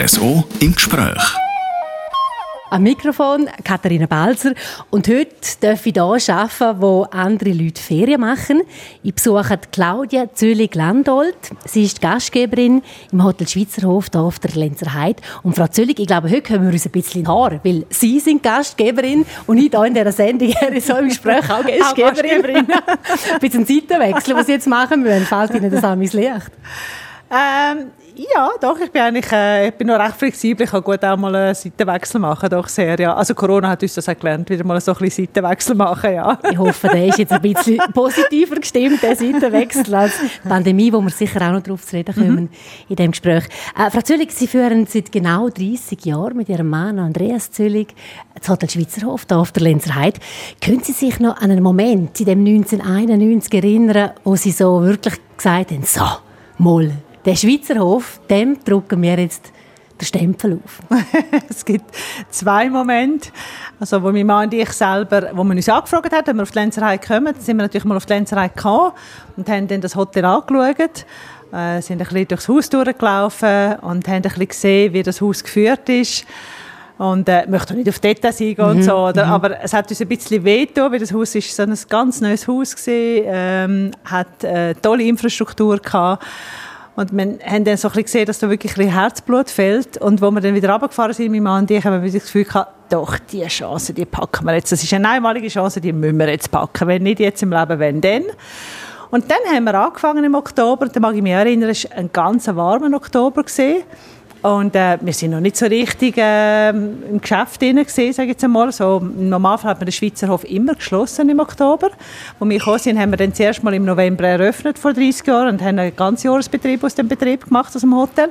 RSO im Gespräch. Am Mikrofon Katharina Balzer. Und heute darf ich hier arbeiten, wo andere Leute Ferien machen. Ich besuche Claudia Züllig-Landolt. Sie ist Gastgeberin im Hotel Schweizerhof hier auf der Lenzer Heide. Und Frau Züllig, ich glaube, heute können wir uns ein bisschen in Haare, weil Sie sind Gastgeberin und ich hier in dieser Sendung so im Gespräch auch Gastgeberin. ein bisschen Seitenwechsel, was Sie jetzt machen müssen. Fällt Ihnen das an mein Licht? Ähm, ja, doch, ich bin eigentlich äh, ich bin noch recht flexibel. Ich kann gut auch mal einen Seitenwechsel machen, doch sehr, ja. Also Corona hat uns das auch gelernt, wieder mal so ein bisschen Seitenwechsel machen, ja. Ich hoffe, der ist jetzt ein bisschen positiver gestimmt, der Seitenwechsel, als die Pandemie, wo wir sicher auch noch darauf zu reden kommen mhm. in diesem Gespräch. Äh, Frau Züllig, Sie führen seit genau 30 Jahren mit Ihrem Mann Andreas Züllig das Hotel Schweizerhof hier auf der Lenzer Heide. Können Sie sich noch an einen Moment in dem 1991 erinnern, wo Sie so wirklich gesagt haben, so, mal, der Schweizer Hof, dem drucken wir jetzt den Stempel auf. es gibt zwei Momente, also wo mein Mann und ich selber, wo man uns angefragt hat, wenn wir auf die Lenzerei kommen, dann sind wir natürlich mal auf die Lenzerei gekommen und haben dann das Hotel angeschaut. Äh, sind ein bisschen durchs Haus durchgelaufen und haben ein bisschen gesehen, wie das Haus geführt ist. Und äh, möchte nicht auf Details eingehen und mhm, so, oder? Mhm. aber es hat uns ein bisschen wehgetan, weil das Haus ist so ein ganz neues Haus gewesen, ähm, hat äh, tolle Infrastruktur gehabt und wir haben dann so ein gesehen, dass da wirklich ein Herzblut fehlt. Und wo wir dann wieder runtergefahren sind, mein Mann und ich, haben wir das Gefühl gehabt, doch, diese Chance, die packen wir jetzt. Das ist eine einmalige Chance, die müssen wir jetzt packen. Wenn nicht jetzt im Leben, wenn dann. Und dann haben wir angefangen im Oktober. Da mag ich mich erinnern, es war ein ganz warmer Oktober. Gewesen. Und äh, wir sind noch nicht so richtig äh, im Geschäft drin gesehen, sage jetzt einmal. So, Normalfall hat man den Schweizer Hof immer geschlossen im Oktober. Als wir gekommen sind, haben wir dann zuerst mal im November eröffnet, vor 30 Jahren, und haben einen ganzen Jahresbetrieb aus dem Betrieb gemacht, aus dem Hotel.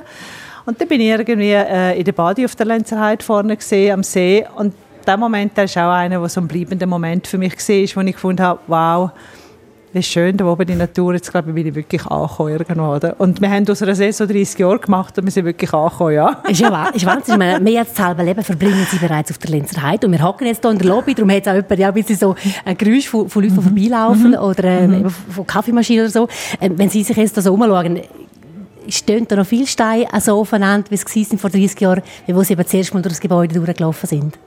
Und dann bin ich irgendwie äh, in der Badi auf der Lenzerheide vorne gesehen, am See. Und der Moment, der ist auch einer, der so ein bleibender Moment für mich war, wo ich gefunden habe, wow, wie schön, da oben die Natur, jetzt glaube ich, bin ich wirklich angekommen irgendwo, oder? Und wir haben aus einer Saison 30 Jahre gemacht und wir sind wirklich angekommen, ja. ist ja wahr, ist Wahnsinn. Wir jetzt das halbe Leben verbringen sie bereits auf der Lenzer Heide und wir hocken jetzt hier in der Lobby, darum hat es auch jemand, ja, ein bisschen so ein Geräusch von, von Leuten, die mhm. vorbeilaufen mhm. oder äh, mhm. von Kaffeemaschinen oder so. Äh, wenn Sie sich jetzt da so umschauen, stehen da noch viele Steine so aufeinander, wie es vor 30 Jahren, wie sie eben zuerst mal durch das Gebäude durchgelaufen sind?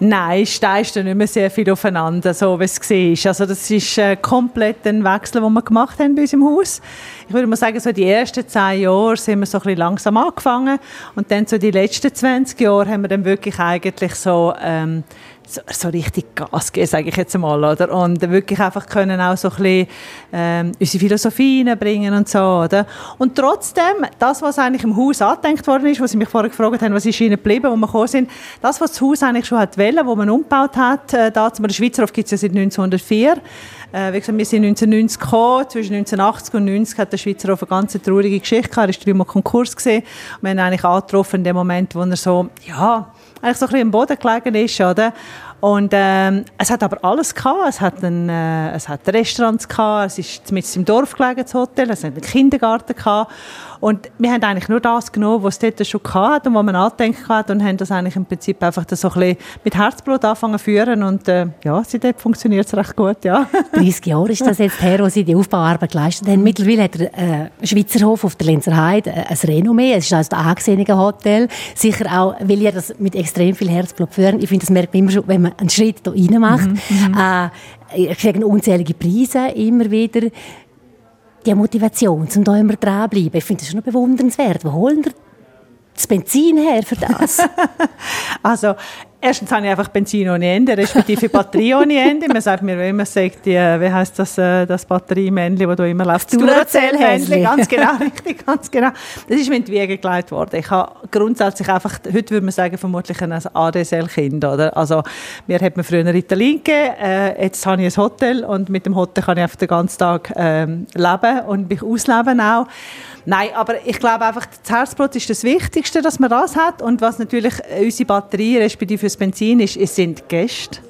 Nein, steigst du nicht mehr sehr viel aufeinander, so wie es war. Also das ist äh, komplett ein Wechsel, den wir gemacht haben bei uns im Haus. Ich würde mal sagen, so die ersten zehn Jahre sind wir so ein langsam angefangen und dann so die letzten 20 Jahre haben wir dann wirklich eigentlich so ähm, so, so richtig Gas geben, sage ich jetzt mal, oder? Und wirklich einfach können auch so ein bisschen ähm, unsere Philosophie reinbringen und so, oder? Und trotzdem, das, was eigentlich im Haus angedenkt worden ist, was Sie mich vorher gefragt haben, was ist Ihnen geblieben, wo wir gekommen sind, das, was das Haus eigentlich schon hat wollen, wo man umgebaut hat, äh, da zum Beispiel Schweizer Hof gibt es ja seit 1904, äh, wie gesagt, wir sind 1990 gekommen, zwischen 1980 und 90 hat der Schweizer Hof eine ganz traurige Geschichte gehabt, er ist dreimal Konkurs gesehen, wir haben eigentlich angetroffen in dem Moment, wo er so, ja, eigentlich so ein bisschen im Boden gelegen ist, oder? Und ähm, es hat aber alles gehabt. Es hat, ein, äh, es hat Restaurants gehabt, es ist mit im Dorf gelegen, das Hotel, es hat einen Kindergarten gehabt. Und wir haben eigentlich nur das genommen, was es dort schon gehabt und was man angedenkt hat und haben das eigentlich im Prinzip einfach so ein bisschen mit Herzblut angefangen zu führen und äh, ja, seitdem funktioniert es recht gut, ja. 30 Jahre ist das jetzt her, wo Sie die Aufbauarbeit geleistet haben. Mittlerweile hat der äh, Schweizer Hof auf der Lenzer Heide äh, ein Renommee, es ist also ein angesehenes Hotel, sicher auch, weil ihr das mit extrem viel Herzblut führen. Ich finde, das merkt man immer schon, wenn man einen Schritt da rein macht. Mhm, mhm. äh, ich kriege unzählige Preise immer wieder die Motivation, um da immer dranbleiben. Ich finde das schon bewundernswert. Wo holen das Benzin her für das? also, Erstens habe ich einfach Benzin ohne Ende, respektive Batterie ohne Ende. Man sagt mir immer, sagt die, wie heißt das, äh, das Batteriemännchen, das da immer läuft? Das Duracell-Männchen. Ganz genau, richtig, ganz genau. Das ist mir in die Wiege gelegt worden. Ich habe grundsätzlich einfach, heute würde man sagen, vermutlich ein ADSL-Kind, oder? Also, mir hat man früher Ritalin gegeben, äh, jetzt habe ich ein Hotel und mit dem Hotel kann ich einfach den ganzen Tag ähm, leben und mich ausleben auch. Nein, aber ich glaube einfach, das Herzblut ist das Wichtigste, dass man das hat. Und was natürlich unsere Batterie, respektive fürs Benzin ist, es sind Gäste.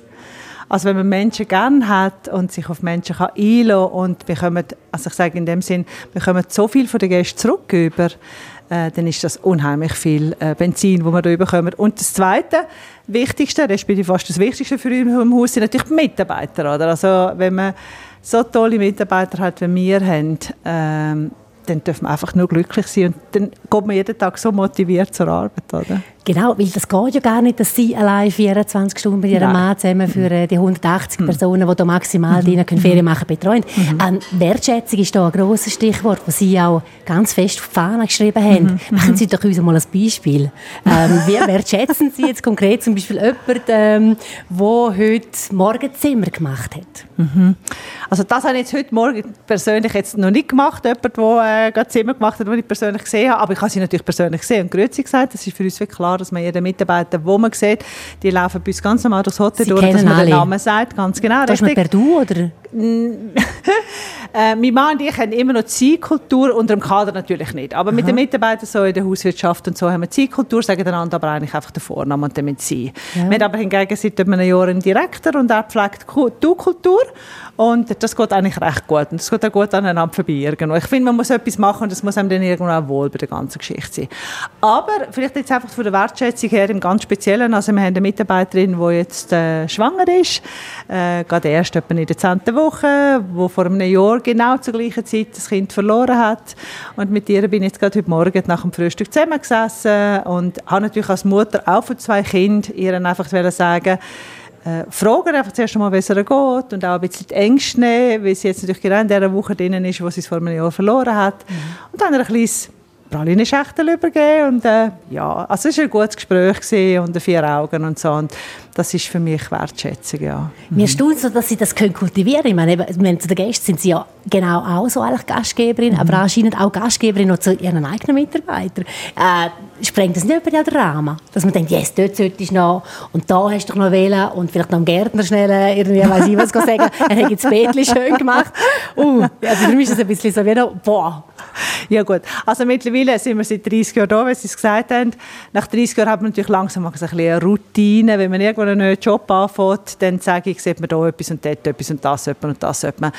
Also wenn man Menschen gerne hat und sich auf Menschen kann einlassen und bekommen, also ich sage in dem Sinn, bekommen so viel von den Gästen zurück über, äh, dann ist das unheimlich viel äh, Benzin, wo wir da bekommen. Und das Zweite, Wichtigste, respektive fast das Wichtigste für uns im Haus, sind natürlich die Mitarbeiter. Oder? Also wenn man so tolle Mitarbeiter hat, wie wir haben, ähm, dann dürfen wir einfach nur glücklich sein und dann geht man jeden Tag so motiviert zur Arbeit, oder? Genau, weil das geht ja gar nicht, dass Sie allein 24 Stunden mit Ihrem Mann zusammen für äh, die 180 mhm. Personen, die da maximal mhm. drinnen können Ferien machen betreuen. Mhm. Ähm, Wertschätzung ist da ein grosses Stichwort, das Sie auch ganz fest auf die Fahne geschrieben haben. Mhm. Machen Sie doch uns mal ein Beispiel. Ähm, wie wertschätzen Sie jetzt konkret zum Beispiel jemanden, ähm, der heute Morgen Zimmer gemacht hat? Mhm. Also das habe ich jetzt heute Morgen persönlich jetzt noch nicht gemacht, jemand, der äh, gerade Zimmer gemacht hat, den ich persönlich gesehen habe, aber ich habe sie natürlich persönlich gesehen und Grüezi gesagt, das ist für uns wirklich klar, dass man jeden Mitarbeiter, wo man sieht, die laufen bei uns ganz normal durchs Hotel sie durch, dass man alle. den Namen sagt, ganz genau. Das ist per Du, oder? äh, mein Mann und ich haben immer noch Zielkultur, unter dem Kader natürlich nicht, aber Aha. mit den Mitarbeitern so in der Hauswirtschaft und so haben wir Zielkultur, sagen einander aber eigentlich einfach den Vornamen und damit Sie. Ja. Wir haben aber hingegen seit einem Jahr einen Direktor und er pflegt Du-Kultur und das geht eigentlich recht gut. Und das geht auch gut aneinander vorbei irgendwo. Ich finde, man muss etwas machen und das muss einem dann irgendwo auch wohl bei der ganzen Geschichte sein. Aber vielleicht jetzt einfach von der Wertschätzung her im ganz Speziellen. Also wir haben eine Mitarbeiterin, die jetzt äh, schwanger ist, äh, gerade erst etwa in der 10. Woche, die vor einem Jahr genau zur gleichen Zeit das Kind verloren hat. Und mit ihr bin ich jetzt gerade heute Morgen nach dem Frühstück zusammengesessen und habe natürlich als Mutter auch von zwei Kindern ihr einfach sagen äh, fragen, einfach zuerst einmal, wie es ihr geht und auch ein bisschen die Ängste nehmen, weil sie jetzt natürlich genau in dieser Woche drin ist, wo sie es vor einem Jahr verloren hat. Mhm. Und dann ein kleines Praline-Schachtel übergeben und äh, ja, also es war ein gutes Gespräch und vier Augen und so und das ist für mich Wertschätzung, ja. Mhm. Mir staunt so, dass Sie das können kultivieren können. Ich meine, zu den Gästen sind Sie ja genau auch so eigentlich Gastgeberin, mhm. aber anscheinend auch Gastgeberin noch zu Ihren eigenen Mitarbeitern. Äh, sprengt das nicht über den Rahmen? Dass man denkt, yes, dort solltest du noch und da hast du noch wählen und vielleicht noch am Gärtner schnell äh, irgendwie, weiß ich was sagen, er hat jetzt Bettchen schön gemacht. Uh, also für mich ist das ein bisschen so wie noch, boah, ja gut, also mittlerweile sind wir seit 30 Jahren da, wie Sie es gesagt haben. Nach 30 Jahren hat man natürlich langsam ein bisschen eine Routine. Wenn man irgendwo einen neuen Job anfängt, dann sage ich, sieht man da etwas und dort etwas und das man und das man.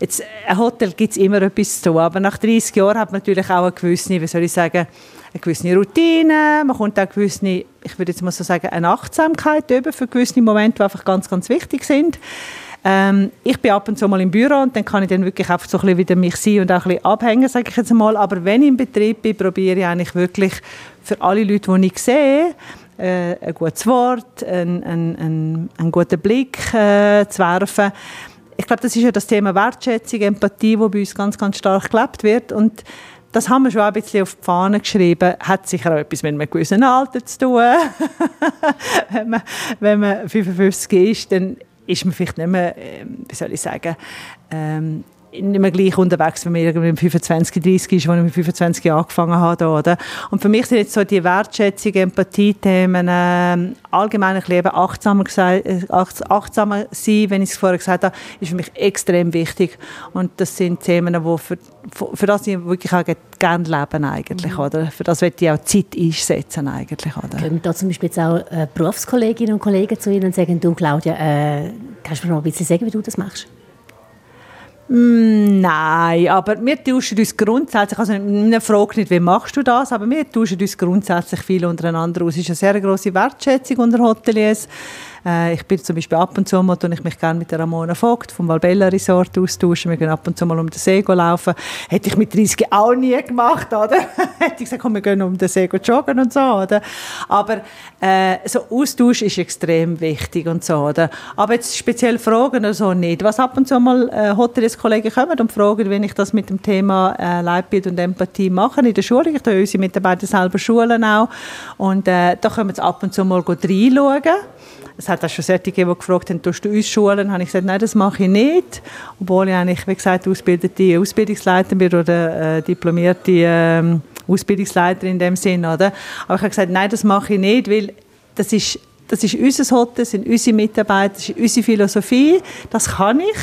Jetzt, ein Hotel gibt es immer etwas zu tun, aber nach 30 Jahren hat man natürlich auch eine gewisse, wie soll ich sagen, eine gewisse Routine, man kommt auch gewisse, ich würde jetzt mal so sagen, eine Achtsamkeit über für gewisse Momente, die einfach ganz, ganz wichtig sind. Ähm, ich bin ab und zu mal im Büro und dann kann ich dann wirklich einfach so ein bisschen wieder mich sein und auch ein bisschen abhängen, sage ich jetzt mal. Aber wenn ich im Betrieb bin, probiere ich eigentlich wirklich für alle Leute, die ich sehe, äh, ein gutes Wort, einen, einen, einen guten Blick äh, zu werfen. Ich glaube, das ist ja das Thema Wertschätzung, Empathie, wo bei uns ganz, ganz stark gelebt wird und das haben wir schon ein bisschen auf die Fahne geschrieben. Hat sicher auch etwas mit einem gewissen Alter zu tun. wenn, man, wenn man 55 ist, dann ist man vielleicht nicht mehr, ähm, wie soll ich sagen, ähm, nicht mehr gleich unterwegs, wie man irgendwie mit 25, 30 ist, als ich mit 25 Jahren angefangen habe. Oder? Und für mich sind jetzt so die Wertschätzung, Empathie-Themen, äh, allgemein Leben, achtsamer, äh, achtsamer sein, wenn ich es vorher gesagt habe, ist für mich extrem wichtig. Und das sind Themen, wo für, für das ich wirklich auch gerne leben eigentlich, mhm. oder? Für das möchte ich auch Zeit einsetzen eigentlich, oder? Können da zum Beispiel jetzt auch äh, Berufskolleginnen und Kollegen zu Ihnen und sagen, du Claudia, äh, kannst du mir noch ein bisschen sagen, wie du das machst? Mm, nein, aber wir tauschen uns grundsätzlich, also eine Frage nicht, wie machst du das, aber wir tauschen uns grundsätzlich viel untereinander aus. Es ist eine sehr grosse Wertschätzung unter Hoteliers. Äh, ich bin zum Beispiel ab und zu mal, ich mich gerne mit der Ramona Vogt vom Valbella Resort austauschen. Wir gehen ab und zu mal um den See laufen. Hätte ich mit 30 auch nie gemacht, oder? Hätte ich gesagt, komm, wir gehen um den See joggen und so, oder? Aber äh, so Austausch ist extrem wichtig und so, oder? Aber jetzt speziell Fragen oder so nicht. Was ab und zu mal äh, Hoteliers-Kollegen kommen und fragen, wenn ich das mit dem Thema äh, Leitbild und Empathie mache in der Schule. Ich tue unsere Mitarbeiter selber schulen auch. Und äh, da können wir ab und zu mal reinschauen. Es hat auch schon solche gegeben, die gefragt haben, tust du uns schulen? habe ich gesagt, nein, das mache ich nicht. Obwohl ich eigentlich, wie gesagt, ausgebildete Ausbildungsleiterin bin oder äh, diplomierte äh, Ausbildungsleiterin in dem Sinn, oder? Aber ich habe gesagt, nein, das mache ich nicht, weil das ist das ist unser Hotel, das sind unsere Mitarbeiter, das ist unsere Philosophie, das kann ich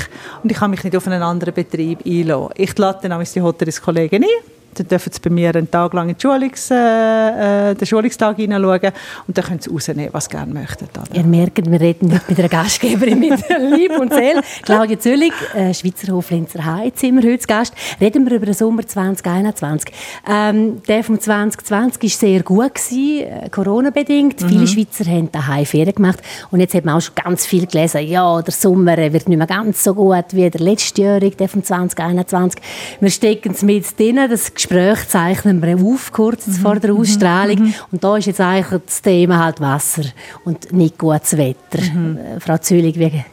und ich kann mich nicht auf einen anderen Betrieb einlassen. Ich lade dann die Hoteliers-Kollegen ein Dann dürfen sie bei mir einen Tag lang in Schulungs, äh, äh, den Schulungstag hineinschauen und dann können sie rausnehmen, was sie gerne möchten. Oder? Ihr merkt, wir reden heute mit einer Gastgeberin mit Lieb und Seele. Claudia Züllig, äh, Schweizer Hof Linzer Heiz, sind wir heute zu Gast. Reden wir über den Sommer 2021. Ähm, der von 2020 war sehr gut, gewesen, äh, Corona-bedingt. Mhm. Viele Schweizer haben daheim Ferien gemacht und jetzt hat man auch schon ganz viel gelesen, ja, der Sommer wird nicht mehr ganz so gut wie der letztjährige, der von 2021. Wir stecken es mit drin, das Gespräch zeichnen wir auf, kurz mhm. vor der Ausstrahlung. Mhm. Und da ist jetzt eigentlich das Thema halt Wasser und nicht gutes Wetter. Mhm. Äh, Frau Zülig, wie,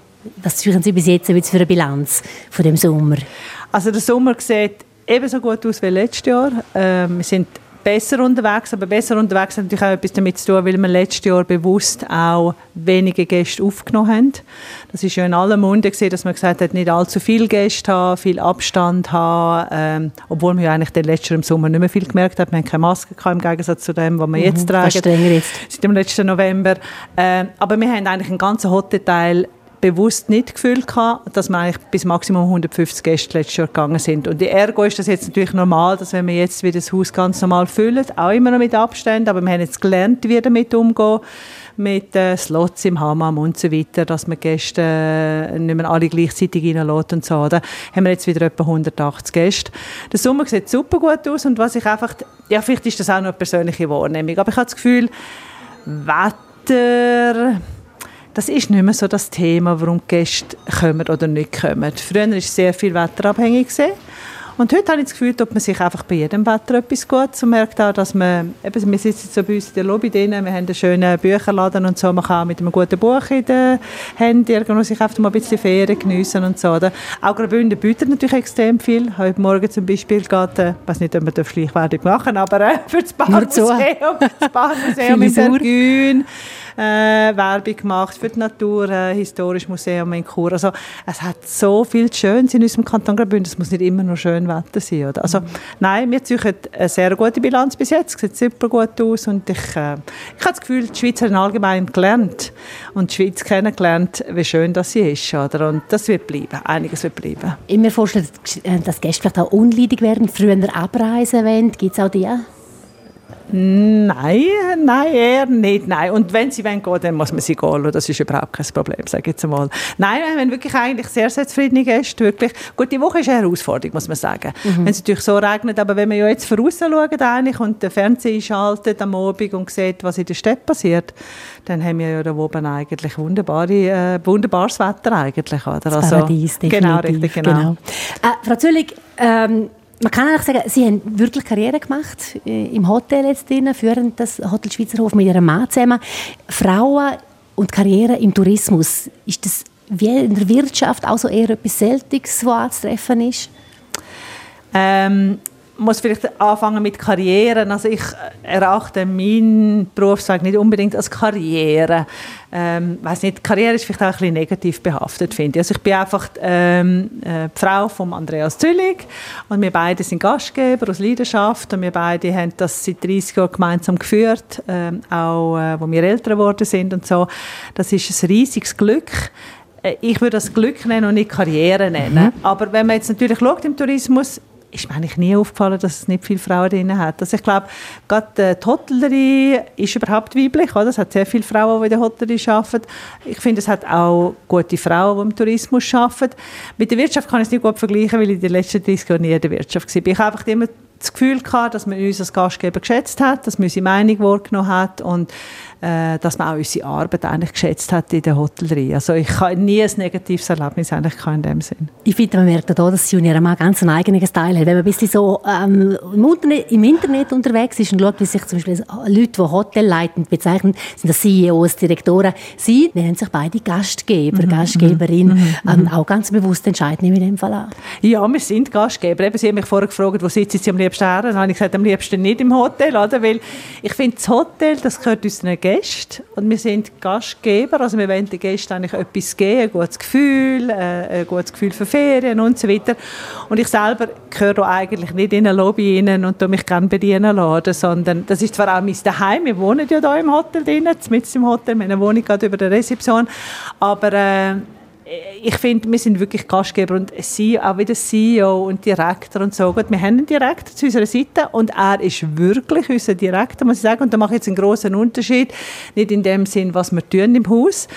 was führen Sie bis jetzt für eine Bilanz von dem Sommer? Also der Sommer sieht ebenso gut aus wie letztes Jahr. Äh, wir sind besser unterwegs, aber besser unterwegs hat natürlich auch etwas damit zu tun, weil wir letztes Jahr bewusst auch wenige Gäste aufgenommen haben. Das ist ja in aller Munde gesehen, dass man gesagt hat, nicht allzu viele Gäste haben, viel Abstand haben, ähm, obwohl man ja eigentlich den letzten Sommer nicht mehr viel gemerkt hat. Wir haben keine Maske gehabt, im Gegensatz zu dem, was wir mhm, jetzt tragen. Jetzt. Seit dem letzten November. Ähm, aber wir haben eigentlich einen ganzen Hotelteil bewusst nicht gefühlt gehabt, dass wir eigentlich bis Maximum 150 Gäste letztes Jahr gegangen sind. Und ergo ist das jetzt natürlich normal, dass wenn wir jetzt wieder das Haus ganz normal füllen, auch immer noch mit Abständen, aber wir haben jetzt gelernt, wie damit umzugehen mit äh, Slots im Hammam und so weiter, dass man Gäste äh, nicht mehr alle gleichzeitig reinlässt und so. Da haben wir jetzt wieder etwa 180 Gäste. Der Sommer sieht super gut aus und was ich einfach, ja vielleicht ist das auch noch eine persönliche Wahrnehmung, aber ich habe das Gefühl, Wetter das ist nicht mehr so das Thema, warum die Gäste kommen oder nicht kommen. Früher war sehr viel wetterabhängig. Gewesen. Und heute habe ich das Gefühl, dass man sich einfach bei jedem Wetter etwas gut und merkt auch, dass man, eben, wir sitzen so bei uns in der Lobby drin, wir haben einen schönen Bücherladen und so, man kann mit einem guten Buch in den Händen irgendwo sich einfach mal ein bisschen Ferien geniessen und so. Oder? Auch Graubünden bietet natürlich extrem viel. Heute Morgen zum Beispiel geht, äh, ich weiß nicht, ob wir Schleichwerbung machen, aber äh, für das Baumuseum, das Baumuseum in Sergün, äh, Werbung gemacht für das Naturhistorische äh, Museum in Chur. Also es hat so viel Schönes in unserem Kanton Graubünden. Es muss nicht immer nur schön Wetter sein. Oder? Also, mhm. Nein, wir ziehen eine sehr gute Bilanz bis jetzt. Es sieht super gut aus und ich, äh, ich habe das Gefühl, die Schweiz hat allgemein gelernt und die Schweiz kennengelernt, wie schön das sie ist. Oder? Und das wird bleiben. Einiges wird bleiben. Ich mir vorstellen, dass Gäste vielleicht auch unleidig werden, früher abreisen wollen. Gibt es auch die? Nein, nein, eher nicht. Nein. Und wenn sie gehen wollen, dann muss man sie gehen lassen. Das ist überhaupt kein Problem, sage ich jetzt einmal. Nein, wir haben wirklich eigentlich sehr, sehr zufriedene Gäste. Wirklich. Gut, die Woche ist eine Herausforderung, muss man sagen. Mhm. Wenn es natürlich so regnet, aber wenn man ja jetzt voraus schaut eigentlich und den Fernseher einschaltet am Abend und sieht, was in der Stadt passiert, dann haben wir ja da oben eigentlich wunderbare, äh, wunderbares Wetter eigentlich. Oder? Das also, Paradies, definitiv. Genau, richtig, genau. genau. Äh, Frau Züllig, ähm, man kann eigentlich sagen, Sie haben wirklich Karriere gemacht äh, im Hotel jetzt drin, führen das Hotel Schweizerhof mit Ihrem Mann zusammen. Frauen und Karriere im Tourismus, ist das wie in der Wirtschaft auch so eher etwas Seltenes, was anzutreffen ist? Ähm, muss vielleicht anfangen mit Karrieren. Also ich erachte meinen Berufsweg nicht unbedingt als Karriere. Ähm, weiß nicht, Karriere ist vielleicht auch ein bisschen negativ behaftet, finde ich. Also ich bin einfach ähm, äh, die Frau von Andreas Züllig und wir beide sind Gastgeber aus Leidenschaft und wir beide haben das seit 30 Jahren gemeinsam geführt, ähm, auch äh, wo wir älter geworden sind und so. Das ist ein riesiges Glück äh, ich würde das Glück nennen und nicht Karriere nennen. Mhm. Aber wenn man jetzt natürlich schaut im Tourismus, ist mir eigentlich nie aufgefallen, dass es nicht viele Frauen drin hat. Also ich glaube, gerade die Hotellerie ist überhaupt weiblich. Oder? Es hat sehr viele Frauen, die in der Hotellerie arbeiten. Ich finde, es hat auch gute Frauen, die im Tourismus arbeiten. Mit der Wirtschaft kann ich es nicht gut vergleichen, weil ich in den letzten 30 Jahren nie in der Wirtschaft war. Ich habe einfach immer das Gefühl gehabt, dass man uns als Gastgeber geschätzt hat, dass man unsere Meinung wahrgenommen hat und äh, dass man auch unsere Arbeit eigentlich geschätzt hat in der Hotellerie. Also ich habe nie ein negatives Erlebnis eigentlich in dem Sinn. Ich finde, man merkt auch, dass Junior mal ganz einen eigenen Style hat. Wenn man ein bisschen so ähm, im, Internet, im, Internet, unterwegs ist und schaut, wie sich zum Beispiel Leute, die Hotel leiten, bezeichnen, sind das CEOs, Direktoren, sie nennen sich beide Gastgeber, mhm. Gastgeberin. Mhm. mhm. Ähm, auch ganz bewusst entscheiden in dem Fall an. Ja, wir sind Gastgeber. Eben, sie haben mich vorher gefragt, wo sitzen Sie am liebsten her? Dann habe ich gesagt, am liebsten nicht im Hotel, oder? Weil ich finde, das Hotel, das gehört unseren Gästen Gäste und wir sind Gastgeber, also wir wollen den Gästen eigentlich etwas geben, ein gutes Gefühl, äh, ein gutes Gefühl für Ferien und so weiter. Und ich selber gehöre eigentlich nicht in eine Lobby rein und mich gerne bedienen lassen, sondern das ist zwar auch mein Daheim, wir wohnen ja hier im Hotel drin, mit im Hotel, meine Wohnung gerade über der Rezeption, aber äh, ich finde, wir sind wirklich Gastgeber und CEO, auch wieder CEO und Direktor und so. Gut, wir haben einen Direktor zu unserer Seite und er ist wirklich unser Direktor, muss ich sagen. Und da mache ich jetzt einen großen Unterschied. Nicht in dem Sinn, was wir tun im Haus,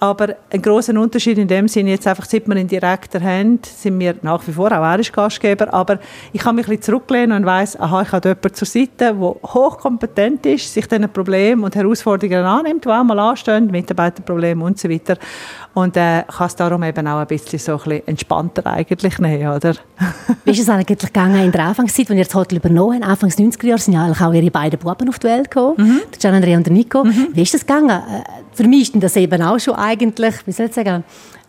aber ein großer Unterschied in dem Sinne, jetzt einfach, seit wir einen Direktor haben, sind wir nach wie vor, auch er ist Gastgeber, aber ich kann mich ein bisschen zurücklehnen und weiss, aha, ich habe jemanden zur Seite, der hochkompetent ist, sich diesen Problemen und Herausforderungen annimmt, die auch mal anstehen, Mitarbeiterprobleme und so weiter. Und äh, kann es darum eben auch ein bisschen so ein bisschen entspannter eigentlich nehmen, oder? Wie ist es eigentlich gegangen in der Anfangszeit, als ihr das Hotel übernommen habt? Anfangs 90er Jahre sind ja auch ihre beiden Buben auf die Welt gekommen, mhm. der Andrea und der Nico. Mhm. Wie ist das gegangen? Für mich ist das eben auch schon eigentlich, wie soll ich sagen,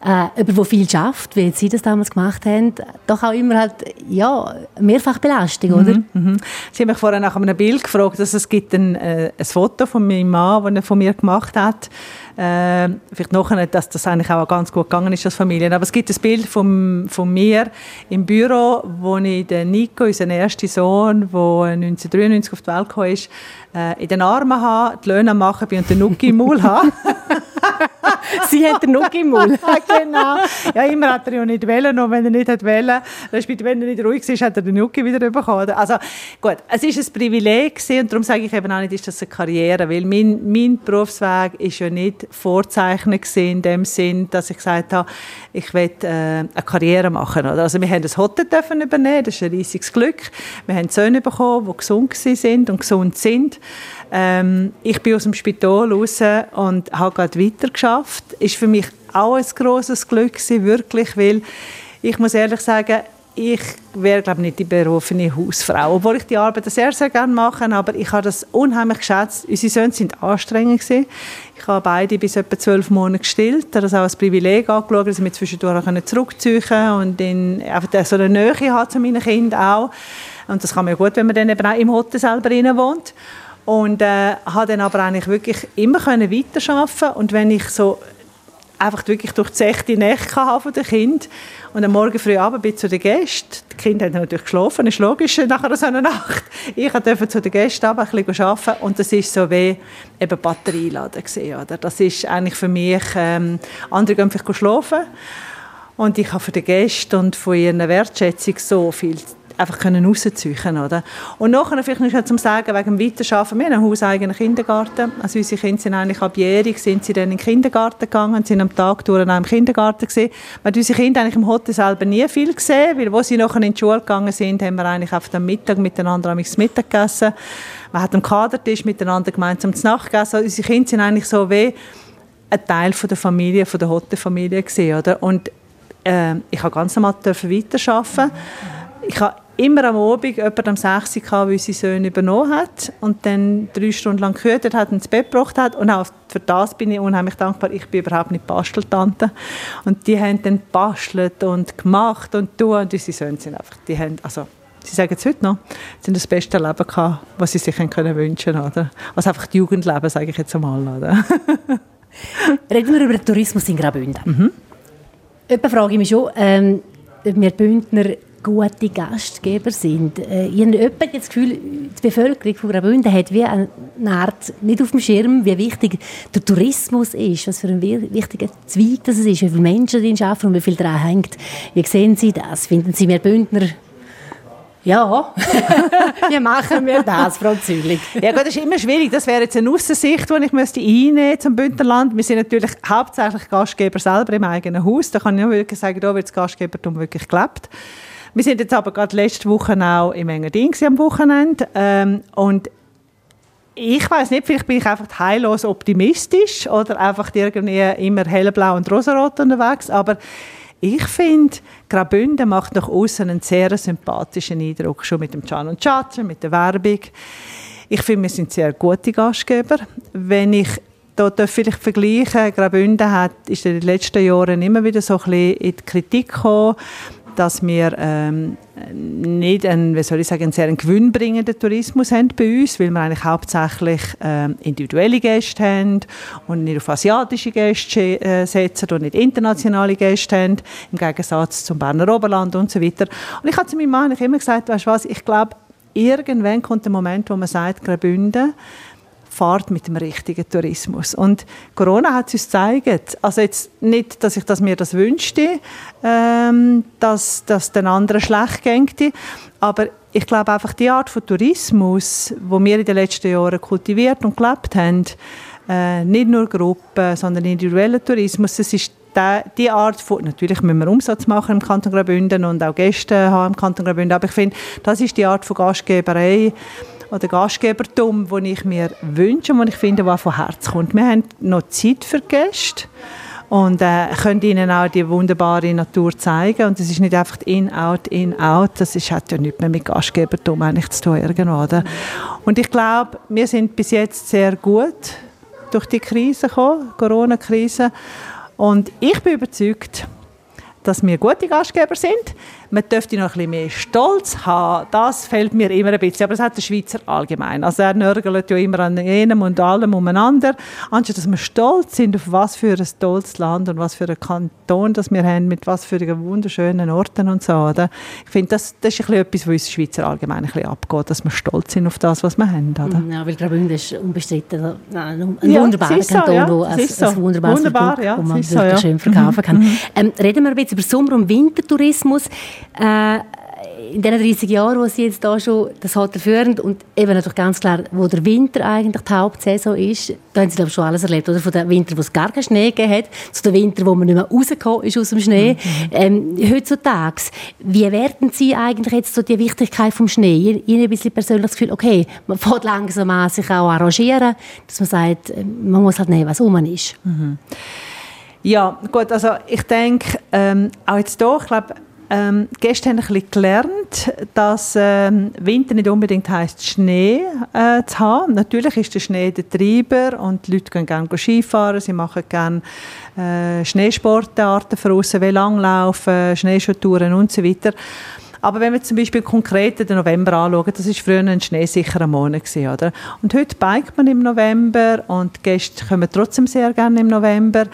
äh, über wo viel schafft, wie Sie das damals gemacht haben, doch auch immer halt, ja, Mehrfachbelastung, oder? Mhm, mhm. Sie haben mich vorher nach einem Bild gefragt, dass es gibt ein, äh, ein Foto von meinem Mann, das er von mir gemacht hat. Äh, vielleicht nachher, dass das eigentlich auch ganz gut gegangen ist als Familie. Aber es gibt ein Bild von, von mir im Büro, wo ich den Nico, unseren ersten Sohn, der 1993 auf die Welt kam, ist, äh, in den Armen habe, die Löhne machen und den Nuki im Maul habe. Sie hat den Nuki im Maul. genau. Ja, immer hat er ja nicht wählen, und wenn er nicht hat wählen, wenn er nicht ruhig ist, hat er den Nuki wieder bekommen. Also gut, es ist ein Privileg gewesen, und darum sage ich eben auch nicht, ist das eine Karriere, weil mein, mein Berufsweg ist ja nicht vorzeichnet in dem Sinn, dass ich gesagt habe, ich will äh, eine Karriere machen. Oder? Also wir haben das Hotel dürfen übernehmen, das ist ein riesiges Glück. Wir haben Söhne bekommen, die gesund sind und gesund sind. Ähm, ich bin aus dem Spital raus und habe gerade weiter geschafft. Ist für mich auch ein großes Glück wirklich, weil ich muss ehrlich sagen, ich wäre glaube nicht die berufene Hausfrau, obwohl ich die Arbeit sehr, sehr gerne mache, aber ich habe das unheimlich geschätzt. Unsere Söhne sind anstrengend gewesen. Ich habe beide bis etwa zwölf Monate gestillt, das auch als Privileg angeschaut, dass ich mich zwischendurch zurückziehen und in, so eine Nähe habe zu meinen Kindern auch. Und das kann man ja gut, wenn man dann eben auch im Hotel selber wohnt. Und äh, habe dann aber eigentlich wirklich immer können weiterarbeiten und wenn ich so einfach wirklich durch die sechste Nacht von den Kind und am Morgen früh abend bin zu den Gästen. Die Kinder haben natürlich geschlafen, ist logisch nach so einer Nacht. Ich durfte zu den Gästen aber ein bisschen arbeiten und das ist so wie eben Batterieladen gesehen, oder? Das ist eigentlich für mich, ähm, andere gehen vielleicht schlafen und ich habe für die Gäste und von ihren Wertschätzung so viel einfach können rausziehen oder? Und nachher vielleicht noch zum Sagen, wegen dem Weiterarbeiten, wir haben einen hauseigenen Kindergarten, also unsere Kinder sind eigentlich abjährig, sind sie dann in den Kindergarten gegangen, sind am Tag durch im Kindergarten gesehen. Man hat unsere Kinder eigentlich im Hotel selber nie viel gesehen, weil wo sie nachher in die Schule gegangen sind, haben wir eigentlich auf dem Mittag miteinander am Mittag gegessen. Man hat am Kadertisch miteinander gemeinsam zu Nacht gegessen. Also unsere Kinder sind eigentlich so wie ein Teil von der Familie, von der Hotelfamilie gesehen, oder? Und äh, ich habe ganz normal weiterarbeiten. Ich habe immer am Abend jemand am 6 Uhr, der unsere Söhne übernommen hat und dann drei Stunden lang gehört hat und ins Bett gebracht hat. Und auch für das bin ich unheimlich dankbar. Ich bin überhaupt nicht Basteltante. Und die haben dann bastelt und gemacht und tun. Und unsere Söhne sind einfach, die haben, also, sie sagen es heute noch, sie haben das beste Leben gehabt, was sie sich können wünschen können. Also einfach die Jugendleben, sage ich jetzt einmal. Oder? Reden wir über den Tourismus in Graubünden. Mhm. Etwa frage ich mich schon, ähm, wir Bündner gute Gastgeber sind. Äh, ich habe das Gefühl, die Bevölkerung von Graubünden hat wie eine Art, nicht auf dem Schirm, wie wichtig der Tourismus ist, was für ein wichtiger Zweig das ist, wie viele Menschen darin arbeiten und wie viel daran hängt. Wie sehen Sie das? Finden Sie wir Bündner ja, wie machen wir das, Frau Zügling? ja gut, das ist immer schwierig. Das wäre jetzt eine Aussicht, die ich müsste einnehmen zum Bündnerland. Wir sind natürlich hauptsächlich Gastgeber selber im eigenen Haus. Da kann ich wirklich sagen, da wird das Gastgebertum wirklich gelebt. Wir sind jetzt aber gerade letzte Woche auch im Engadin am Wochenende ähm, und ich weiß nicht, vielleicht bin ich einfach heillos optimistisch oder einfach irgendwie immer hellblau und rosarot unterwegs, aber ich finde, Graubünden macht nach außen einen sehr sympathischen Eindruck, schon mit dem Can und Chacha, mit der Werbung. Ich finde, wir sind sehr gute Gastgeber. Wenn ich da vielleicht vergleichen, Graubünden hat, ist in den letzten Jahren immer wieder so ein bisschen in die Kritik gekommen, dass wir ähm, nicht einen, wie soll ich sagen, sehr gewinnbringenden Tourismus haben bei uns, weil wir eigentlich hauptsächlich ähm, individuelle Gäste haben und nicht auf asiatische Gäste äh, setzen und nicht internationale Gäste haben, im Gegensatz zum Berner Oberland und so weiter. Und ich habe zu meinem Mann immer gesagt, weißt du was, ich glaube, irgendwann kommt der Moment, wo man sagt, Graubünden fahrt mit dem richtigen Tourismus. Und Corona hat es uns gezeigt, also jetzt nicht, dass ich das mir das wünschte, ähm, dass das den anderen schlecht ging, aber ich glaube einfach die Art von Tourismus, wo wir in den letzten Jahren kultiviert und gelebt haben, äh, nicht nur Gruppen, sondern individueller Tourismus, das ist die Art von, natürlich müssen wir Umsatz machen im Kanton Graubünden und auch Gäste haben im Kanton Graubünden, aber ich finde, das ist die Art von Gastgeberei, oder Gastgebertum, das ich mir wünsche und ich finde, was von Herzen kommt. Wir haben noch Zeit für Gäste und äh, können ihnen auch die wunderbare Natur zeigen und es ist nicht einfach in, out, in, out, das ist, hat ja nichts mehr mit Gastgebertum eigentlich zu tun irgendwo, oder? Und ich glaube, wir sind bis jetzt sehr gut durch die Krise gekommen, Corona-Krise und ich bin überzeugt, dass wir gute Gastgeber sind. Man dürfte noch ein bisschen mehr Stolz haben. Das fällt mir immer ein bisschen. Aber das hat der Schweizer allgemein. Also er nörgelt ja immer an jenem und allem umeinander. Anstatt dass wir stolz sind auf was für ein tolles Land und was für ein Kanton das wir haben, mit was für wunderschönen Orten und so. Oder? Ich finde, das, das ist ein bisschen etwas, was uns Schweizer allgemein ein bisschen abgeht, dass wir stolz sind auf das, was wir haben. Oder? Ja, weil Graubünden ist unbestritten ein ja, wunderbarer so, Kanton, ja, wo ein, so. ein wunderbares Wunderbar, Produkt, ja, wo man wirklich so, ja. schön verkaufen kann. Mhm. Ähm, reden wir ein bisschen über Sommer- und Wintertourismus. Äh, in den 30 Jahren, wo Sie jetzt da schon das Hotel führen und eben natürlich ganz klar, wo der Winter eigentlich die Hauptsaison ist, da haben Sie glaube ich schon alles erlebt, oder? Von dem Winter, wo es gar keinen Schnee gegeben hat, zu dem Winter, wo man nicht mehr rausgekommen ist aus dem Schnee. Mhm. Ähm, heutzutage, wie werten Sie eigentlich jetzt so die Wichtigkeit vom Schnee? Ihnen ein bisschen persönlich das Gefühl, okay, man fängt langsam an, sich auch arrangieren, dass man sagt, man muss halt nehmen, was um ist. Mhm. Ja, gut, also ich denke, ähm, auch jetzt hier, ich glaube, ähm, gestern haben ein bisschen gelernt, dass ähm, Winter nicht unbedingt heisst, Schnee äh, zu haben. Natürlich ist der Schnee der Treiber und die Leute gehen gerne Skifahren, sie machen gerne äh, Schneesportarten für aussen, wie Langlaufen, Schneeschuhtouren und so weiter. Aber wenn wir zum Beispiel konkret den November anschauen, das war früher ein schneesicherer Monat gewesen, oder? Und heute biked man im November und Gäste kommen trotzdem sehr gerne im November.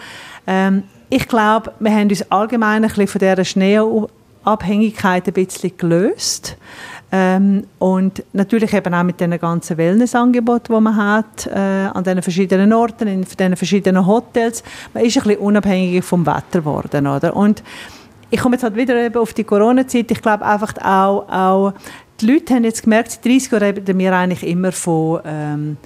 Ähm, ich glaube, wir haben uns allgemein ein bisschen von dieser Schnee Abhängigkeit ein bisschen gelöst. Ähm, und natürlich eben auch mit den ganzen Wellnessangeboten, die man hat, äh, an den verschiedenen Orten, in den verschiedenen Hotels. Man ist ein bisschen unabhängig vom Wetter geworden, oder? Und ich komme jetzt halt wieder eben auf die Corona-Zeit. Ich glaube einfach auch, auch, die Leute haben jetzt gemerkt, seit 30 Jahren reden wir eigentlich immer von ähm,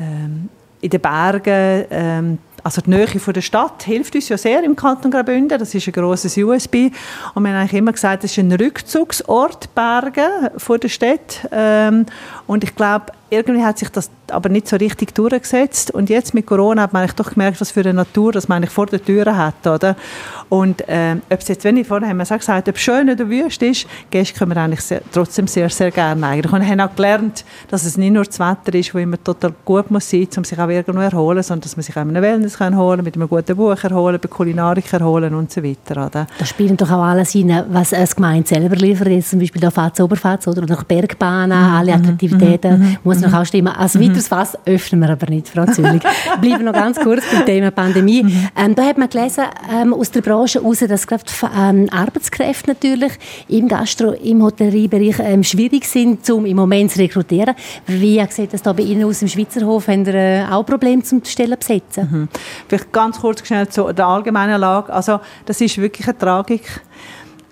ähm, in den Bergen ähm, also die Nähe von der Stadt hilft uns ja sehr im Kanton Graubünden. Das ist ein grosses USB. Und wir haben eigentlich immer gesagt, das ist ein Rückzugsort, Berge von der Stadt. Ähm, und ich glaube, irgendwie hat sich das aber nicht so richtig durchgesetzt. Und jetzt mit Corona hat man eigentlich doch gemerkt, was für eine Natur das man eigentlich vor der Tür hat. Oder? Und ähm, ob es jetzt, wenn ich vorhin haben wir gesagt, ob es schön oder wüst ist, Gäste kommen eigentlich sehr, trotzdem sehr, sehr gerne eigentlich. Und haben auch gelernt, dass es nicht nur das Wetter ist, wo immer total gut muss sein, um sich auch irgendwo zu erholen, sondern dass man sich auch einen Wellness kann holen mit einem guten Buch erholen, bei Kulinarik erholen und so weiter. Oder? Da spielen doch auch alles rein, was das Gemeinde selber liefert, jetzt zum Beispiel da Fatz, Oberfatz oder noch Bergbahnen, mhm. alle Attraktivitäten, mhm. Muss noch auch stimmen. Als mhm. weiteres Fass öffnen wir aber nicht, Frau Züllig. Bleiben noch ganz kurz beim Thema Pandemie. Mhm. Ähm, da hat man gelesen, ähm, aus der Branche heraus, dass gerade ähm, Arbeitskräfte natürlich im Gastro-, im Hotelleriebereich ähm, schwierig sind, um im Moment zu rekrutieren. Wie sieht das da bei Ihnen aus im Schweizerhof? Haben Sie äh, auch Probleme zum Stellen besetzen? Mhm. Vielleicht ganz kurz schnell zu der allgemeinen Lage. Also das ist wirklich eine Tragik.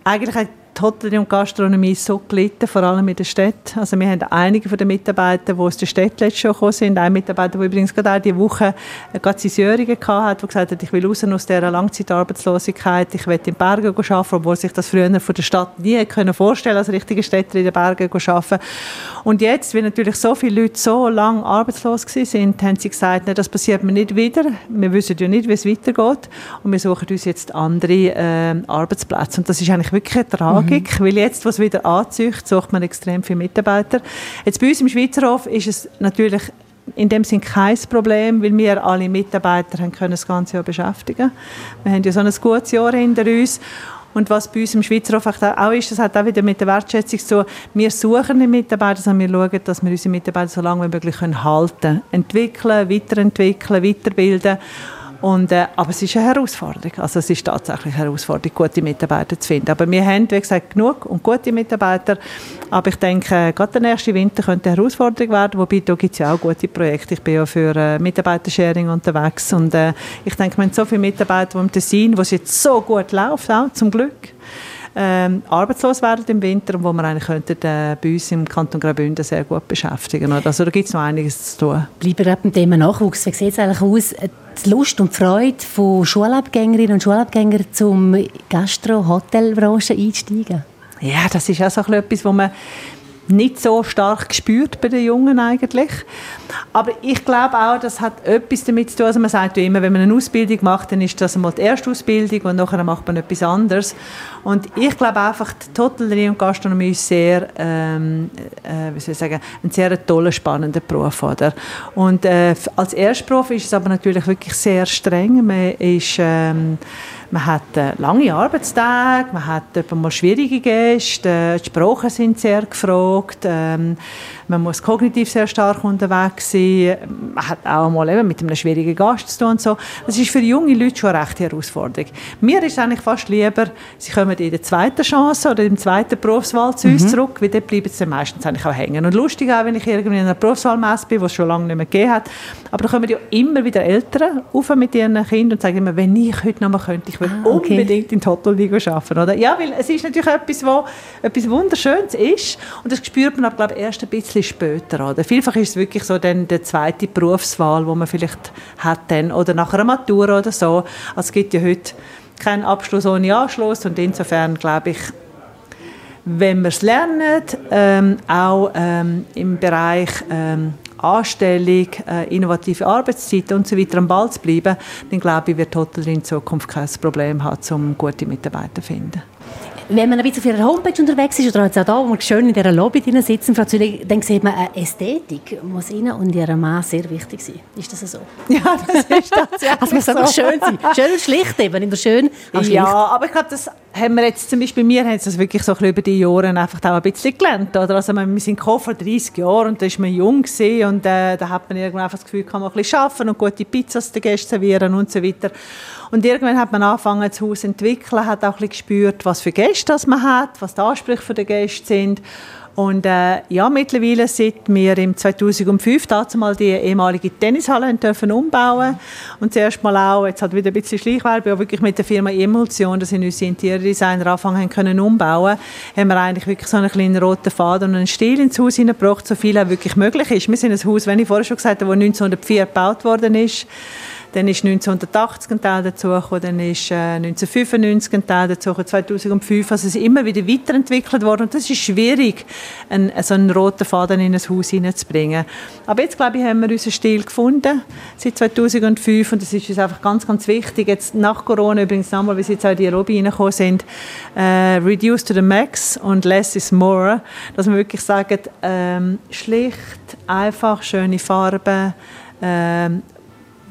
Eigentlich die Hotellerie und Gastronomie so gelitten, vor allem in der Stadt. Also wir haben einige von den Mitarbeitern, die aus der Stadt letztes schon gekommen sind. Ein Mitarbeiter, der übrigens gerade auch diese Woche gerade seine hatte, der gesagt hat, ich will raus aus dieser Langzeitarbeitslosigkeit, ich will in den Bergen arbeiten, obwohl sich das früher von der Stadt nie können vorstellen als richtige Städter in den Bergen arbeiten. Und jetzt, weil natürlich so viele Leute so lange arbeitslos sind, haben sie gesagt, das passiert mir nicht wieder. Wir wissen ja nicht, wie es weitergeht. Und wir suchen uns jetzt andere äh, Arbeitsplätze. Und das ist eigentlich wirklich eine Tragik, mhm. weil jetzt, was wieder anzieht, sucht man extrem viele Mitarbeiter. Jetzt bei uns im Schweizerhof ist es natürlich in dem Sinn kein Problem, weil wir alle Mitarbeiter haben können das ganze Jahr beschäftigen. Wir haben ja so ein gutes Jahr hinter uns und was bei uns im Schweizer Hof auch ist, das hat auch wieder mit der Wertschätzung zu, wir suchen die Mitarbeiter, sondern wir schauen, dass wir unsere Mitarbeiter so lange wie möglich halten können. Entwickeln, weiterentwickeln, weiterbilden. Und, äh, aber es ist eine Herausforderung. Also es ist tatsächlich eine Herausforderung, gute Mitarbeiter zu finden. Aber wir haben, wie gesagt, genug und gute Mitarbeiter. Aber ich denke, gerade der nächste Winter könnte eine Herausforderung werden. Wobei, da gibt es ja auch gute Projekte. Ich bin ja für äh, Mitarbeitersharing unterwegs. Und äh, ich denke, wir haben so viele Mitarbeiter im Tessin, wo es jetzt so gut läuft, auch zum Glück ähm, arbeitslos werden im Winter und wo wir eigentlich könnten, äh, bei uns im Kanton Graubünden sehr gut beschäftigen. Also da gibt es noch einiges zu tun. Bleiben wir beim Thema Nachwuchs. Wie sieht es eigentlich aus, die Lust und die Freude von Schulabgängerinnen und Schulabgängern zum Gastro-Hotelbranche einsteigen? Ja, das ist auch so etwas, wo man nicht so stark gespürt bei den Jungen eigentlich. Aber ich glaube auch, das hat etwas damit zu tun, also man sagt ja immer, wenn man eine Ausbildung macht, dann ist das einmal die erste Ausbildung und nachher macht man etwas anderes. Und ich glaube einfach, die Hotellerie und Gastronomie ist sehr, ähm, äh, wie soll ich sagen, ein sehr toller, spannender Beruf. Oder? Und äh, als Erstprofi ist es aber natürlich wirklich sehr streng. Man ist... Ähm, man hat äh, lange Arbeitstage, man hat mal schwierige Gäste, äh, die Sprachen sind sehr gefragt, ähm, man muss kognitiv sehr stark unterwegs sein, man hat auch mal eben mit einem schwierigen Gast zu tun und so. Das ist für junge Leute schon eine rechte Herausforderung. Mir ist eigentlich fast lieber, sie kommen in der zweiten Chance oder im zweiten Berufswahl zu uns mhm. zurück, weil dort bleiben sie meistens eigentlich auch hängen. Und lustig auch, wenn ich irgendwie in einer Berufswahlmesse bin, die es schon lange nicht mehr gegeben hat, aber da kommen ja immer wieder Eltern auf mit ihren Kindern und sagen immer, wenn ich heute noch mal könnte, ich würde ah, okay. unbedingt in die Hotelliga arbeiten. Oder? Ja, weil es ist natürlich etwas, wo etwas Wunderschönes ist und das spürt man aber, glaube ich, erst ein bisschen bisschen später. Oder? Vielfach ist es wirklich so dann die zweite Berufswahl, wo man vielleicht hat dann, oder nach einer Matura oder so. Also es gibt ja heute keinen Abschluss ohne Anschluss und insofern glaube ich, wenn wir es lernen, ähm, auch ähm, im Bereich ähm, Anstellung, äh, innovative Arbeitszeiten und so weiter am Ball zu bleiben, dann glaube ich, wird Hotellerie in Zukunft kein Problem haben, um gute Mitarbeiter zu finden wenn man ein bisschen auf ihrer Homepage unterwegs ist oder jetzt auch da, wo wir schön in dieser Lobby drin sitzen, Frau Zülich, dann sieht man, eine Ästhetik muss Ihnen und Ihrem Mann sehr wichtig sein. Ist das so? Ja, das ist tatsächlich also muss einfach schön sein. Schön und schlicht eben, in der schön Ja, aber ich glaube, das haben wir jetzt zum Beispiel, wir haben das wirklich so ein über die Jahre einfach auch ein bisschen gelernt. Oder? Also wir sind vor 30 Jahren und da war man jung und äh, da hat man irgendwann einfach das Gefühl, kann man ein bisschen arbeiten und gute Pizzas den Gästen servieren und so weiter. Und irgendwann hat man angefangen, das Haus zu entwickeln, hat auch ein bisschen gespürt, was für Gäste das man hat, was die Ansprüche der Gäste sind. Und äh, ja, mittlerweile, seit wir im 2005 dazu mal die ehemalige Tennishalle dürfen umbauen und zuerst mal auch, jetzt hat wieder ein bisschen Schleichwerbung, wirklich mit der Firma Emulsion, dass sind unsere Interiordesigner anfangen können umbauen, haben wir eigentlich wirklich so einen kleinen roten Faden und einen Stil ins Haus hineingebracht, so viel auch wirklich möglich ist. Wir sind ein Haus, wenn ich vorher schon gesagt habe, das 1904 gebaut worden ist, dann ist 1980 ein Teil dazugekommen, dann ist äh, 1995 ein Teil dazugekommen, 2005. Also es ist immer wieder weiterentwickelt worden und das ist schwierig, einen, so einen roten Faden in ein Haus hineinzubringen. Aber jetzt, glaube ich, haben wir unseren Stil gefunden seit 2005 und das ist uns einfach ganz, ganz wichtig. Jetzt nach Corona übrigens nochmal, wie sie jetzt auch in die Lobby reingekommen sind, äh, reduce to the max und less is more, dass wir wirklich sagen, ähm, schlicht, einfach, schöne Farben, ähm,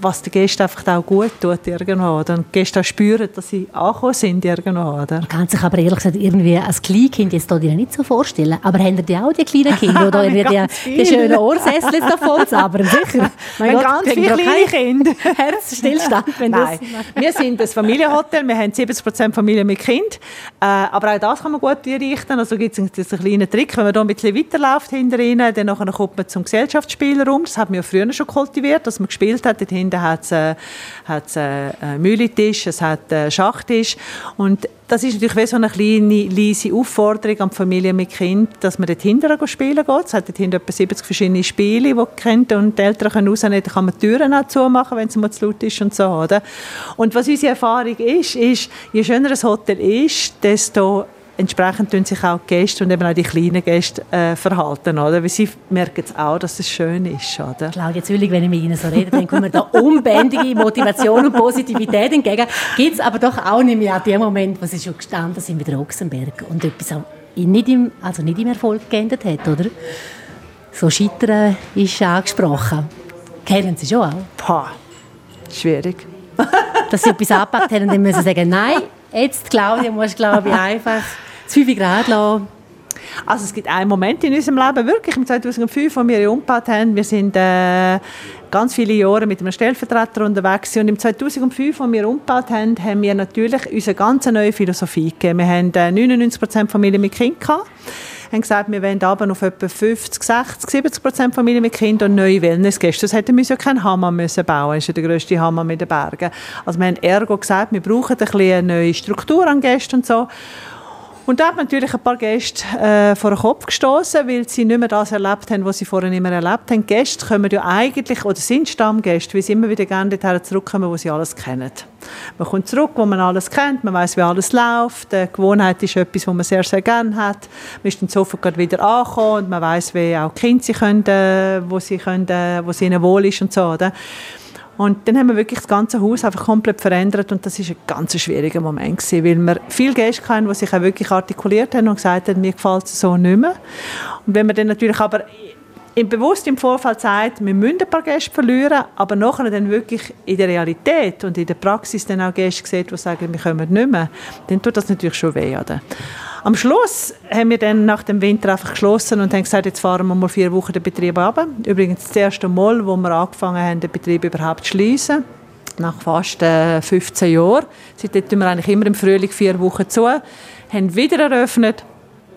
was den Gästen einfach auch gut tut irgendwo. Oder? Und die Gäste spüren, dass sie angekommen sind irgendwo. Oder? Man kann sich aber ehrlich gesagt irgendwie als Kleinkind jetzt hier nicht so vorstellen. Aber haben die auch die kleinen Kinder, oder die, die, die schönen Ohrsessel davon zaubern? Sicher. Mein Gott, ganz viele kleine Kinder. Herzstillstand, wenn Nein. Wir sind ein Familienhotel, wir haben 70% Familie mit Kind. Äh, aber auch das kann man gut einrichten. Also gibt es einen kleinen Trick, wenn man hier ein bisschen weiterläuft hinter ihnen, dann kommt man zum Gesellschaftsspielraum. Das haben wir früher schon kultiviert, dass man gespielt hat, dort hinten hat es äh, äh, es hat äh, Schachtisch und das ist natürlich wie so eine kleine, leise Aufforderung an die Familie mit Kind, dass man dort hinten spielen geht. Es hat dort hinten etwa 70 verschiedene Spiele, die die Kinder und die Eltern können rausnehmen können. Da kann man die Türen auch zumachen, wenn es mal zu laut ist und so. Oder? Und was unsere Erfahrung ist, ist, je schöner ein Hotel ist, desto entsprechend tun sich auch die Gäste und eben auch die kleinen Gäste äh, verhalten, oder? Weil sie merken es auch, dass es schön ist, oder? Claudia Züllig, wenn ich mit Ihnen so rede, dann kommen da unbändige Motivation und Positivität entgegen. Gibt es aber doch auch nicht mehr an dem Moment, wo Sie schon gestanden sind mit Roxenberg und etwas auch nicht im, also nicht im Erfolg geendet hat, oder? So Scheitern ist angesprochen. Kennen Sie schon auch? Pah, schwierig. Dass Sie etwas angepackt haben und dann müssen Sie sagen, nein, jetzt Claudia, musst du glaube ich einfach 5 Grad lassen. Also es gibt einen Moment in unserem Leben, wirklich im 2005, wo wir umgebaut haben. Wir sind äh, ganz viele Jahre mit einem Stellvertreter unterwegs und im 2005, als wir umgebaut haben, haben wir natürlich unsere ganz neue Philosophie gegeben. Wir haben äh, 99% Familien mit Kindern gehabt haben gesagt, wir wollen aber auf etwa 50, 60, 70 Prozent Familien mit Kindern und neue Wellnessgäste. Das hätten wir ja keinen Hammer müssen bauen. Das ist ja der grösste Hammer mit den Bergen. Also wir haben ergo gesagt, wir brauchen ein bisschen eine neue Struktur an Gästen und so. Und da hat natürlich ein paar Gäste äh, vor den Kopf gestoßen, weil sie nicht mehr das erlebt haben, was sie vorher immer erlebt haben. Gäste kommen ja eigentlich, oder sind Stammgäste, weil sie immer wieder gerne dorthin zurückkommen, wo sie alles kennen. Man kommt zurück, wo man alles kennt, man weiß, wie alles läuft. Die Gewohnheit ist etwas, was man sehr, sehr gerne hat. Man ist dann sofort wieder angekommen und man weiß, wie auch die Kinder sie können, äh, wo, sie können, äh, wo sie ihnen wohl ist und so. Oder? Und dann haben wir wirklich das ganze Haus einfach komplett verändert und das ist ein ganz schwieriger Moment gewesen, weil wir viele Gäste hatten, die sich auch wirklich artikuliert haben und gesagt haben, mir gefällt es so nicht mehr. Und wenn man dann natürlich aber im bewusst im Vorfeld sagt, wir müssen ein paar Gäste verlieren, aber nachher dann wirklich in der Realität und in der Praxis dann auch Gäste sieht, die sagen, wir kommen nicht mehr, dann tut das natürlich schon weh. Oder? Am Schluss haben wir dann nach dem Winter einfach geschlossen und haben gesagt, jetzt fahren wir mal vier Wochen den Betrieb ab. Übrigens das erste Mal, wo wir angefangen haben, den Betrieb überhaupt zu schließen nach fast äh, 15 Jahren. Seitdem tun wir eigentlich immer im Frühling vier Wochen zu, haben wieder eröffnet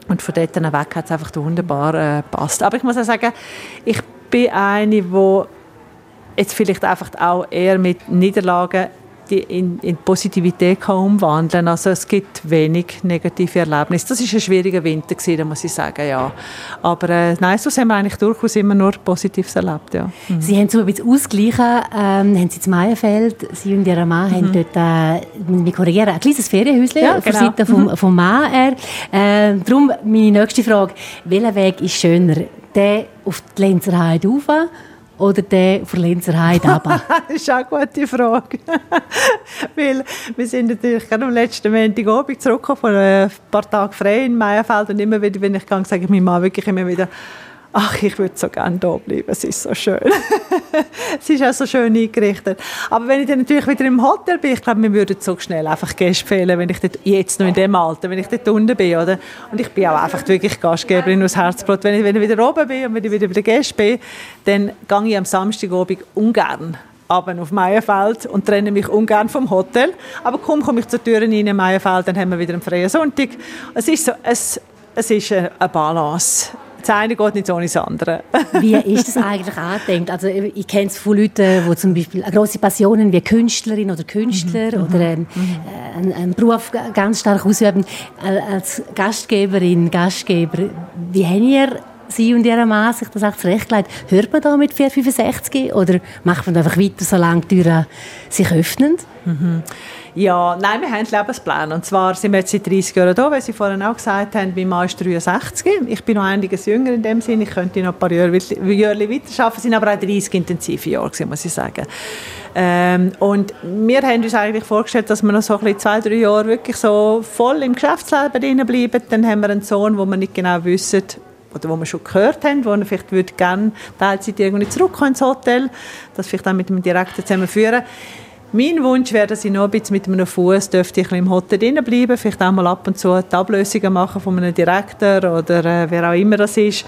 und von dort weg hat es einfach wunderbar äh. Aber ich muss auch sagen, ich bin eine, die jetzt vielleicht einfach auch eher mit Niederlagen die in, in Positivität kann umwandeln Also es gibt wenig negative Erlebnisse. Das war ein schwieriger Winter, gewesen, da muss ich sagen, ja. Aber äh, nein, so haben wir eigentlich durchaus immer nur Positives erlebt, ja. Mhm. Sie haben so ein bisschen ausgleichen, ähm, haben Sie in Meierfeld, Sie und Ihr Mann mhm. haben dort, äh, wir korrigieren, ein kleines Ferienhäuschen ja, genau. von Seite vom, mhm. vom Mann. Äh, darum meine nächste Frage, welcher Weg ist schöner? Der auf die Lenzerheide rauf oder der von Lenzer Heide runter? das ist auch eine gute Frage. Weil wir sind natürlich gerade am letzten Montagabend zurückgekommen von ein paar Tagen frei in Meierfeld und immer wieder, wenn ich gehe, sage ich meinem Mann wirklich immer wieder, ach, ich würde so gerne da bleiben, es ist so schön. es ist auch so schön eingerichtet. Aber wenn ich dann natürlich wieder im Hotel bin, ich glaube, mir würden so schnell einfach Gäste fehlen, wenn ich dort, jetzt noch in dem Alter, wenn ich dort unten bin, oder? Und ich bin auch einfach wirklich Gastgeberin aus Herzblut. Wenn ich, wenn ich wieder oben bin und wenn ich wieder bei den Gästen bin, dann gehe ich am Samstagabend ungern runter auf Meierfeld und trenne mich ungern vom Hotel. Aber kaum komme ich zur Tür rein in Meierfeld, dann haben wir wieder einen freien Sonntag. Es ist so, es, es ist eine Balance das eine geht nicht ohne das andere. wie ist das eigentlich angedenkt? Also ich kenne es von Leuten, die zum Beispiel grosse Passionen wie Künstlerin oder Künstler mhm. oder ähm, mhm. einen, einen, Beruf ganz stark ausüben. Als Gastgeberin, Gastgeber, wie haben ihr Sie und Ihr Mann sich das auch zurechtgelegt? Hört man da mit 465 oder macht man einfach weiter, solange die Türen sich öffnen? Mhm. Ja, nein, wir haben einen Lebensplan. Und zwar sind wir jetzt seit 30 Jahren da, weil Sie vorhin auch gesagt haben, mein Mann ist 63. Ich bin noch einiges jünger in dem Sinne. Ich könnte noch ein paar Jahre, weiterarbeiten. Es sind aber auch 30 intensive Jahre, muss ich sagen. Ähm, und wir haben uns eigentlich vorgestellt, dass wir noch so ein zwei, drei Jahre wirklich so voll im Geschäftsleben bleiben. Dann haben wir einen Sohn, wo wir nicht genau wissen, oder wo wir schon gehört haben, wo er vielleicht würde gerne Teilzeit irgendwie zurückkommen ins Hotel, das vielleicht auch mit dem Direktor zusammenführen. Mein Wunsch wäre, dass ich noch ein bisschen mit einem Fuß dürfte ich im Hotel bleiben, vielleicht auch mal ab und zu die Ablösungen machen von einem Direktor oder äh, wer auch immer das ist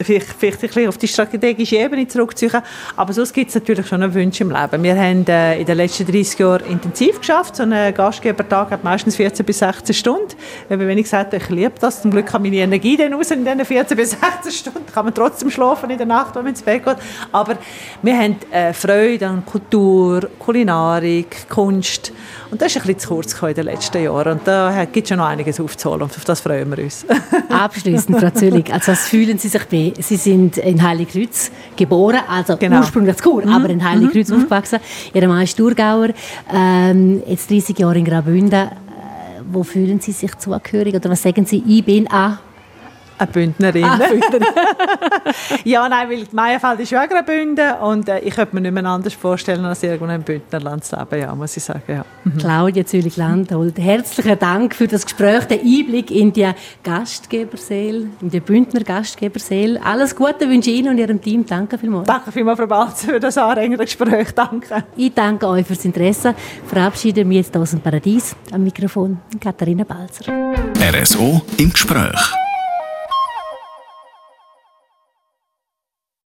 vielleicht, vielleicht ein bisschen auf die strategische Ebene zurückziehen. Aber sonst gibt es natürlich schon einen Wunsch im Leben. Wir haben äh, in den letzten 30 Jahren intensiv geschafft. So ein Gastgebertag hat meistens 14 bis 16 Stunden. Wenn ich gesagt ich liebe das, zum Glück kann meine Energie dann raus in diesen 14 bis 16 Stunden. Kann man trotzdem schlafen in der Nacht, wenn man ins Bett geht. Aber wir haben äh, Freude an Kultur, Kulinarik, Kunst. Und das ist ein bisschen zu kurz in den letzten Jahren. Und da gibt es schon noch einiges aufzuholen. Und auf das freuen wir uns. Abschließend, Frau Züllig, also was fühlen Sie sich bei Sie sind in Heiligkreuz geboren, also genau. ursprünglich zu Chur, mhm. aber in Heiligkreuz mhm. aufgewachsen. Ihr Mann ist Thurgauer, ähm, jetzt 30 Jahre in Graubünden. Äh, wo fühlen Sie sich zugehörig oder was sagen Sie, ich bin an eine Bündnerin. Ah, Bündnerin. ja, nein, weil Meierfeld ist ja auch Graubünden und äh, ich könnte mir nicht mehr anders vorstellen, als irgendwo im Bündnerland zu leben, ja, muss ich sagen. Ja. Mhm. Claudia Zülich-Landholt, herzlichen Dank für das Gespräch, den Einblick in die Gastgeberseele, in die Bündner Gastgeberseele. Alles Gute wünsche ich Ihnen und Ihrem Team. Danke vielmals. Danke vielmals, Frau Balz, für das anregende Gespräch. Danke. Ich danke euch fürs Interesse. Verabschiede mich jetzt aus dem Paradies. Am Mikrofon Katharina Balzer. RSO im Gespräch.